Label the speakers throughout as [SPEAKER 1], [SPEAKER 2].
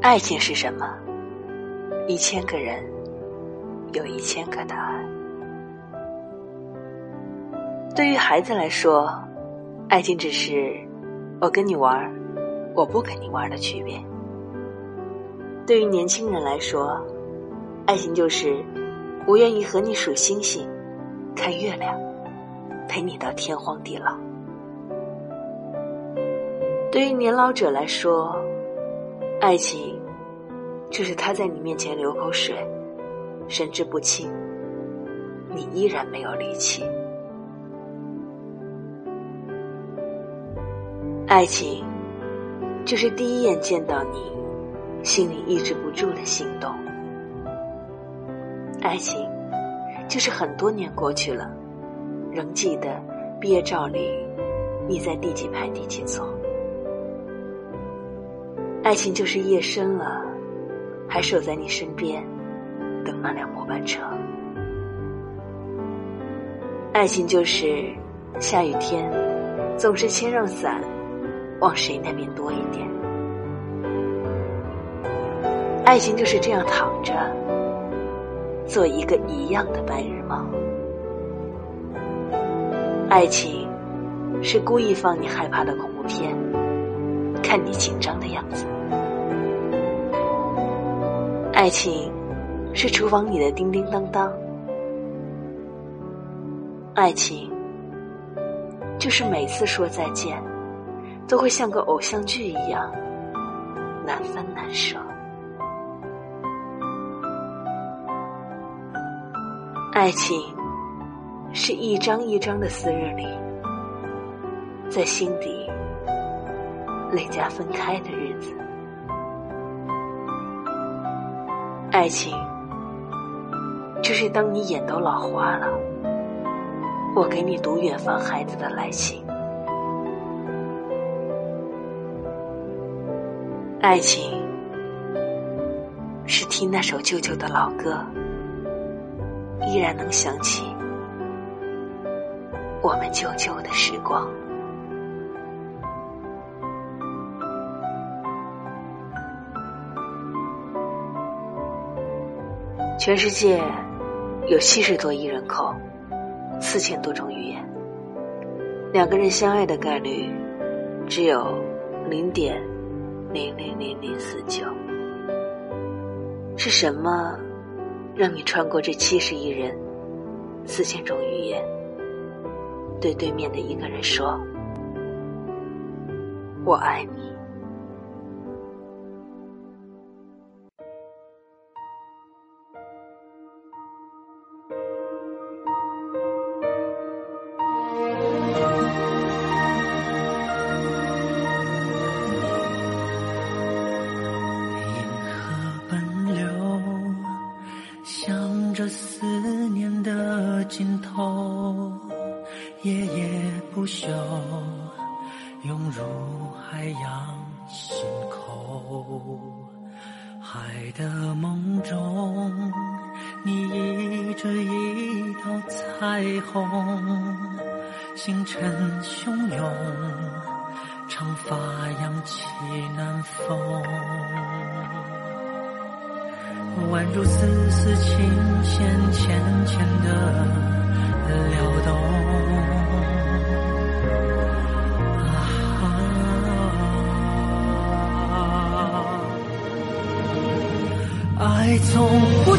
[SPEAKER 1] 爱情是什么？一千个人有一千个答案。对于孩子来说，爱情只是我跟你玩，我不跟你玩的区别。对于年轻人来说，爱情就是我愿意和你数星星、看月亮，陪你到天荒地老。对于年老者来说，爱情就是他在你面前流口水，神志不清，你依然没有力气。爱情就是第一眼见到你，心里抑制不住的心动。爱情就是很多年过去了，仍记得毕业照里你在第几排第几座。爱情就是夜深了，还守在你身边，等那辆末班车。爱情就是下雨天，总是牵上伞，往谁那边多一点。爱情就是这样躺着，做一个一样的白日梦。爱情是故意放你害怕的恐怖片。看你紧张的样子，爱情是厨房里的叮叮当当，爱情就是每次说再见，都会像个偶像剧一样难分难舍。爱情是一张一张的撕日历，在心底。累加分开的日子，爱情就是当你眼都老花了，我给你读远方孩子的来信。爱情是听那首旧旧的老歌，依然能想起我们旧旧的时光。全世界有七十多亿人口，四千多种语言。两个人相爱的概率只有零点零零零零四九。是什么让你穿过这七十亿人、四千种语言，对对面的一个人说：“我爱你。”
[SPEAKER 2] 这思念的尽头，夜夜不休，涌入海洋心口。海的梦中，你倚着一道彩虹，星辰汹涌，长发扬起南风，宛如丝丝琴弦浅浅的。撩动，爱从不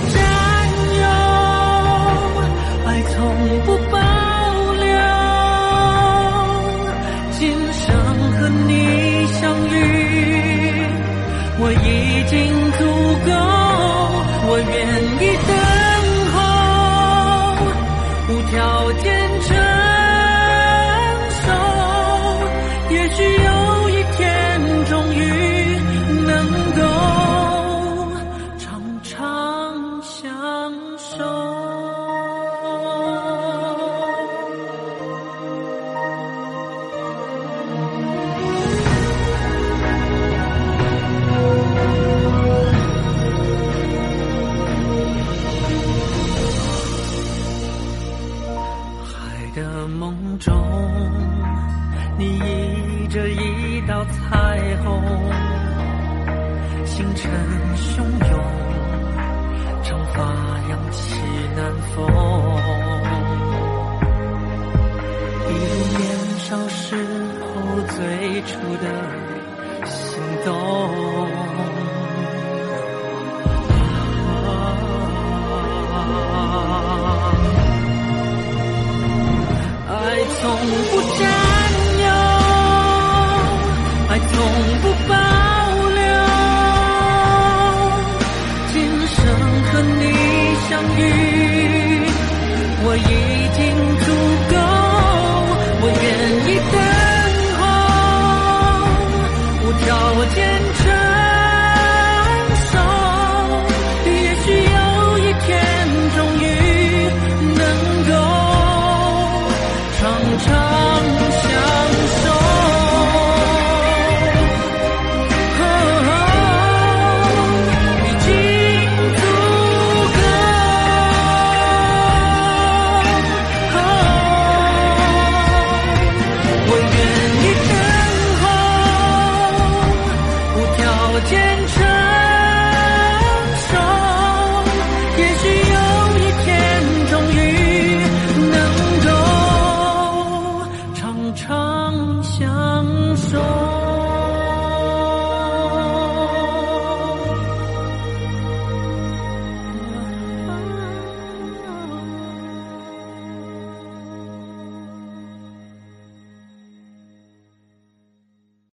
[SPEAKER 2] 梦中，你倚着一道彩虹，星辰汹涌，长发扬起南风，一如年少时候最初的